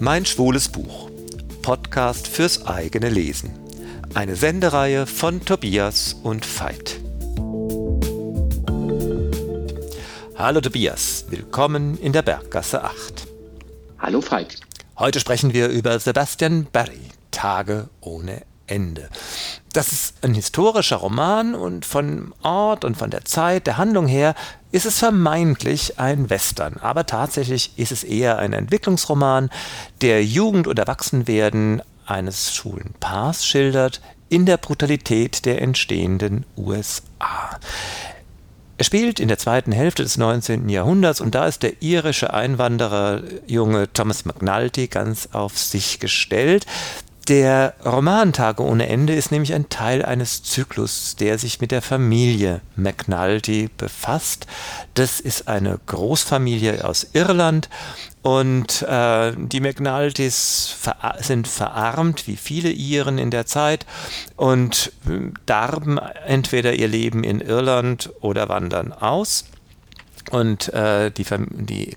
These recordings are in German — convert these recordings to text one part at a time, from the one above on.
Mein schwules Buch. Podcast fürs eigene Lesen. Eine Sendereihe von Tobias und Veit. Hallo Tobias, willkommen in der Berggasse 8. Hallo Veit. Heute sprechen wir über Sebastian Barry, Tage ohne Ende. Das ist ein historischer Roman und von Ort und von der Zeit, der Handlung her, ist es vermeintlich ein Western, aber tatsächlich ist es eher ein Entwicklungsroman, der Jugend und Erwachsenwerden eines schwulen Paars schildert in der Brutalität der entstehenden USA. Er spielt in der zweiten Hälfte des 19. Jahrhunderts und da ist der irische Einwanderer junge Thomas McNulty ganz auf sich gestellt. Der Roman Tage ohne Ende ist nämlich ein Teil eines Zyklus, der sich mit der Familie McNulty befasst. Das ist eine Großfamilie aus Irland und äh, die McNultys ver sind verarmt, wie viele Iren in der Zeit, und darben entweder ihr Leben in Irland oder wandern aus. Und äh, die, die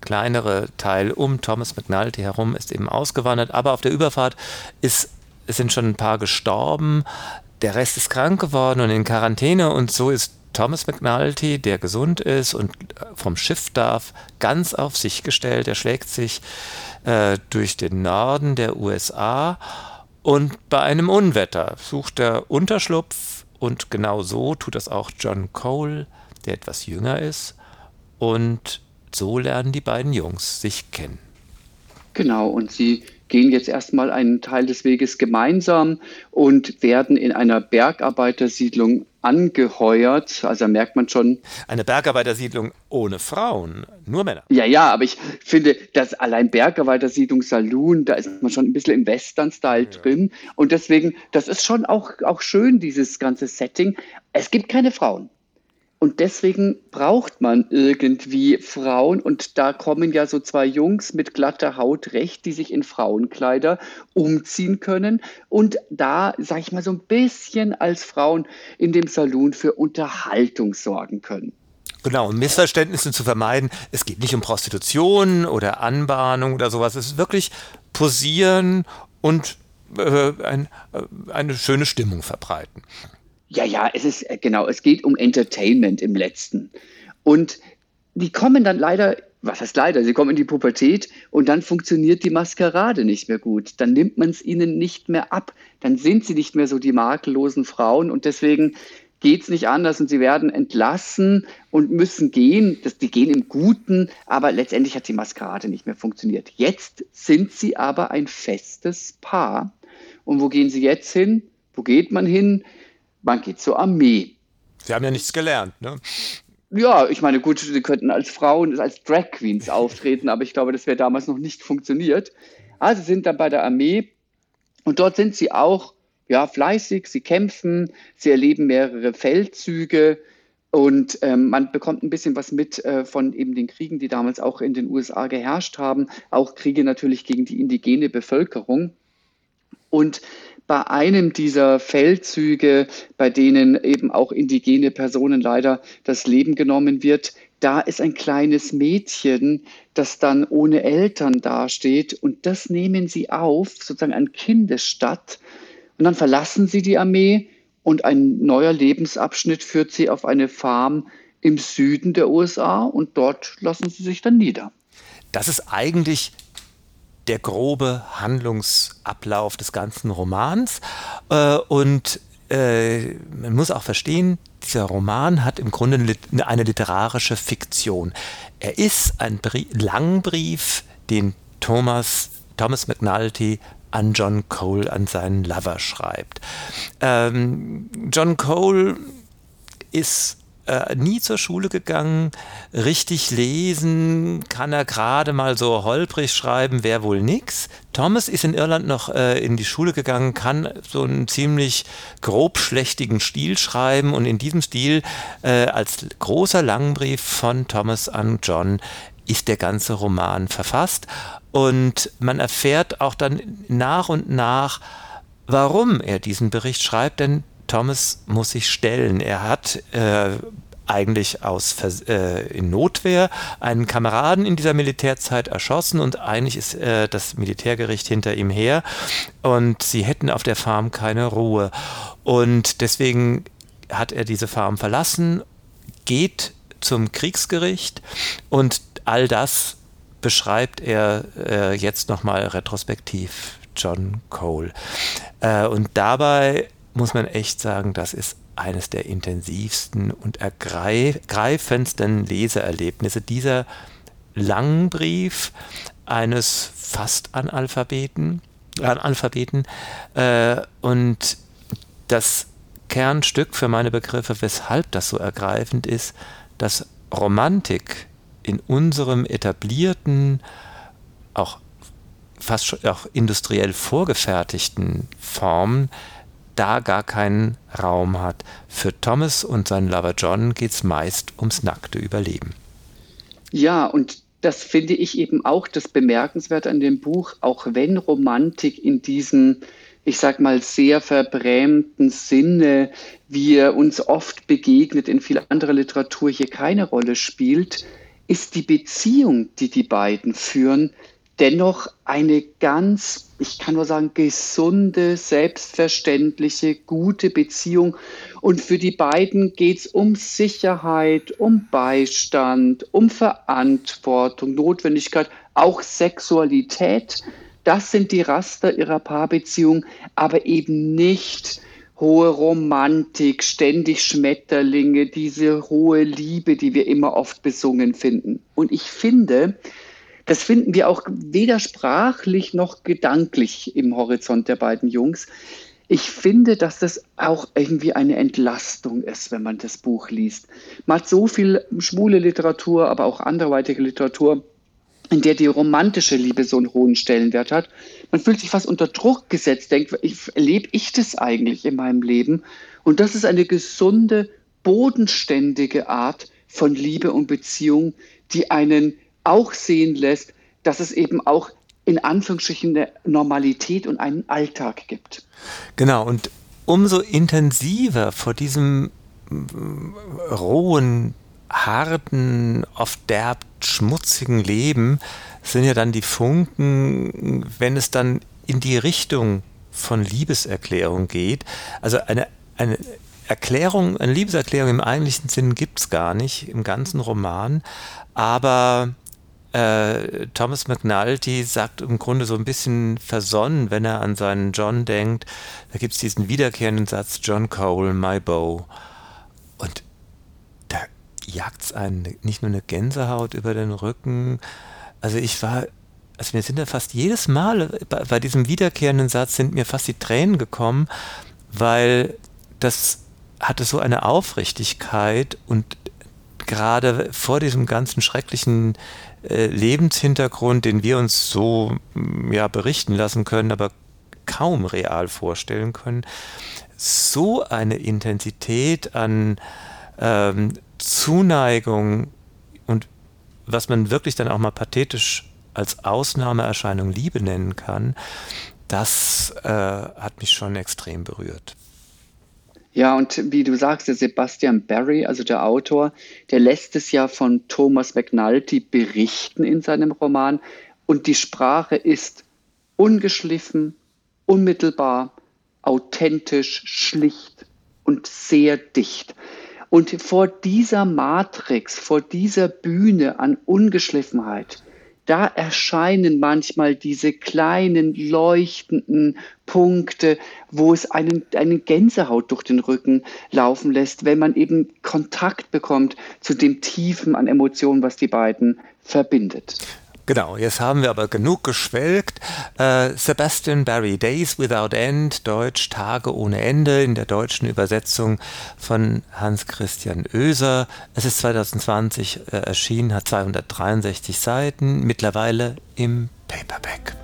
kleinere Teil um Thomas McNulty herum ist eben ausgewandert, aber auf der Überfahrt ist, sind schon ein paar gestorben. Der Rest ist krank geworden und in Quarantäne. Und so ist Thomas McNulty, der gesund ist und vom Schiff darf, ganz auf sich gestellt. Er schlägt sich äh, durch den Norden der USA und bei einem Unwetter sucht er Unterschlupf. Und genau so tut das auch John Cole der etwas jünger ist. Und so lernen die beiden Jungs sich kennen. Genau, und sie gehen jetzt erstmal einen Teil des Weges gemeinsam und werden in einer Bergarbeitersiedlung angeheuert. Also merkt man schon. Eine Bergarbeitersiedlung ohne Frauen, nur Männer. Ja, ja, aber ich finde, dass allein Bergarbeitersiedlung Saloon, da ist man schon ein bisschen im Western-Style ja. drin. Und deswegen, das ist schon auch, auch schön, dieses ganze Setting. Es gibt keine Frauen. Und deswegen braucht man irgendwie Frauen. Und da kommen ja so zwei Jungs mit glatter Haut recht, die sich in Frauenkleider umziehen können. Und da, sag ich mal, so ein bisschen als Frauen in dem Saloon für Unterhaltung sorgen können. Genau, um Missverständnisse zu vermeiden. Es geht nicht um Prostitution oder Anbahnung oder sowas. Es ist wirklich Posieren und äh, ein, äh, eine schöne Stimmung verbreiten. Ja, ja, es ist äh, genau, es geht um Entertainment im letzten. Und die kommen dann leider, was heißt leider, sie kommen in die Pubertät und dann funktioniert die Maskerade nicht mehr gut. Dann nimmt man es ihnen nicht mehr ab. Dann sind sie nicht mehr so die makellosen Frauen und deswegen geht es nicht anders und sie werden entlassen und müssen gehen. Das, die gehen im Guten, aber letztendlich hat die Maskerade nicht mehr funktioniert. Jetzt sind sie aber ein festes Paar. Und wo gehen sie jetzt hin? Wo geht man hin? Man geht zur Armee. Sie haben ja nichts gelernt, ne? Ja, ich meine, gut, sie könnten als Frauen, als Drag Queens auftreten, aber ich glaube, das wäre damals noch nicht funktioniert. Also sind dann bei der Armee und dort sind sie auch ja, fleißig, sie kämpfen, sie erleben mehrere Feldzüge und ähm, man bekommt ein bisschen was mit äh, von eben den Kriegen, die damals auch in den USA geherrscht haben, auch Kriege natürlich gegen die indigene Bevölkerung. Und bei einem dieser Feldzüge, bei denen eben auch indigene Personen leider das Leben genommen wird, da ist ein kleines Mädchen, das dann ohne Eltern dasteht und das nehmen sie auf, sozusagen ein Kindesstadt und dann verlassen sie die Armee und ein neuer Lebensabschnitt führt sie auf eine Farm im Süden der USA und dort lassen sie sich dann nieder. Das ist eigentlich der grobe Handlungsablauf des ganzen Romans. Äh, und äh, man muss auch verstehen, dieser Roman hat im Grunde eine literarische Fiktion. Er ist ein Brie Langbrief, den Thomas, Thomas McNulty an John Cole, an seinen Lover schreibt. Ähm, John Cole ist äh, nie zur Schule gegangen. Richtig lesen kann er gerade mal so holprig schreiben, wäre wohl nix. Thomas ist in Irland noch äh, in die Schule gegangen, kann so einen ziemlich grobschlächtigen Stil schreiben und in diesem Stil äh, als großer Langbrief von Thomas an John ist der ganze Roman verfasst und man erfährt auch dann nach und nach, warum er diesen Bericht schreibt, denn Thomas muss sich stellen. Er hat äh, eigentlich aus äh, in Notwehr einen Kameraden in dieser Militärzeit erschossen und eigentlich ist äh, das Militärgericht hinter ihm her und sie hätten auf der Farm keine Ruhe und deswegen hat er diese Farm verlassen, geht zum Kriegsgericht und all das beschreibt er äh, jetzt nochmal retrospektiv John Cole. Äh, und dabei muss man echt sagen, das ist eines der intensivsten und ergreifendsten Leseerlebnisse. Dieser Langbrief eines Fast-Analphabeten, Analphabeten, äh, und das Kernstück für meine Begriffe, weshalb das so ergreifend ist, dass Romantik in unserem etablierten, auch fast schon auch industriell vorgefertigten Form da gar keinen Raum hat. Für Thomas und seinen Lover John geht es meist ums nackte Überleben. Ja, und das finde ich eben auch das Bemerkenswerte an dem Buch, auch wenn Romantik in diesem, ich sag mal, sehr verbrämten Sinne, wie er uns oft begegnet in viel anderer Literatur, hier keine Rolle spielt, ist die Beziehung, die die beiden führen, dennoch eine ganz, ich kann nur sagen, gesunde, selbstverständliche, gute Beziehung. Und für die beiden geht es um Sicherheit, um Beistand, um Verantwortung, Notwendigkeit, auch Sexualität. Das sind die Raster ihrer Paarbeziehung, aber eben nicht hohe Romantik, ständig Schmetterlinge, diese hohe Liebe, die wir immer oft besungen finden. Und ich finde, das finden wir auch weder sprachlich noch gedanklich im Horizont der beiden Jungs. Ich finde, dass das auch irgendwie eine Entlastung ist, wenn man das Buch liest. Man hat so viel schwule Literatur, aber auch anderweitige Literatur, in der die romantische Liebe so einen hohen Stellenwert hat. Man fühlt sich fast unter Druck gesetzt, denkt, erlebe ich das eigentlich in meinem Leben? Und das ist eine gesunde, bodenständige Art von Liebe und Beziehung, die einen auch sehen lässt, dass es eben auch in Anführungsstrichen eine Normalität und einen Alltag gibt. Genau, und umso intensiver vor diesem äh, rohen, harten, oft derb schmutzigen Leben sind ja dann die Funken, wenn es dann in die Richtung von Liebeserklärung geht. Also eine, eine Erklärung, eine Liebeserklärung im eigentlichen Sinn gibt es gar nicht im ganzen Roman, aber äh, Thomas McNulty sagt im Grunde so ein bisschen versonnen, wenn er an seinen John denkt. Da gibt es diesen wiederkehrenden Satz, John Cole, my bow. Und da jagt es einen nicht nur eine Gänsehaut über den Rücken. Also ich war, also mir sind da fast jedes Mal bei, bei diesem wiederkehrenden Satz sind mir fast die Tränen gekommen, weil das hatte so eine Aufrichtigkeit und gerade vor diesem ganzen schrecklichen äh, Lebenshintergrund, den wir uns so mm, ja, berichten lassen können, aber kaum real vorstellen können, so eine Intensität an ähm, Zuneigung und was man wirklich dann auch mal pathetisch als Ausnahmeerscheinung Liebe nennen kann, das äh, hat mich schon extrem berührt. Ja, und wie du sagst, der Sebastian Barry, also der Autor, der lässt es ja von Thomas McNulty berichten in seinem Roman. Und die Sprache ist ungeschliffen, unmittelbar, authentisch, schlicht und sehr dicht. Und vor dieser Matrix, vor dieser Bühne an Ungeschliffenheit, da erscheinen manchmal diese kleinen leuchtenden Punkte, wo es einen, einen Gänsehaut durch den Rücken laufen lässt, wenn man eben Kontakt bekommt zu dem Tiefen an Emotionen, was die beiden verbindet. Genau, jetzt haben wir aber genug geschwelgt. Äh, Sebastian Barry, Days Without End, Deutsch Tage ohne Ende, in der deutschen Übersetzung von Hans Christian Oeser. Es ist 2020 äh, erschienen, hat 263 Seiten, mittlerweile im Paperback.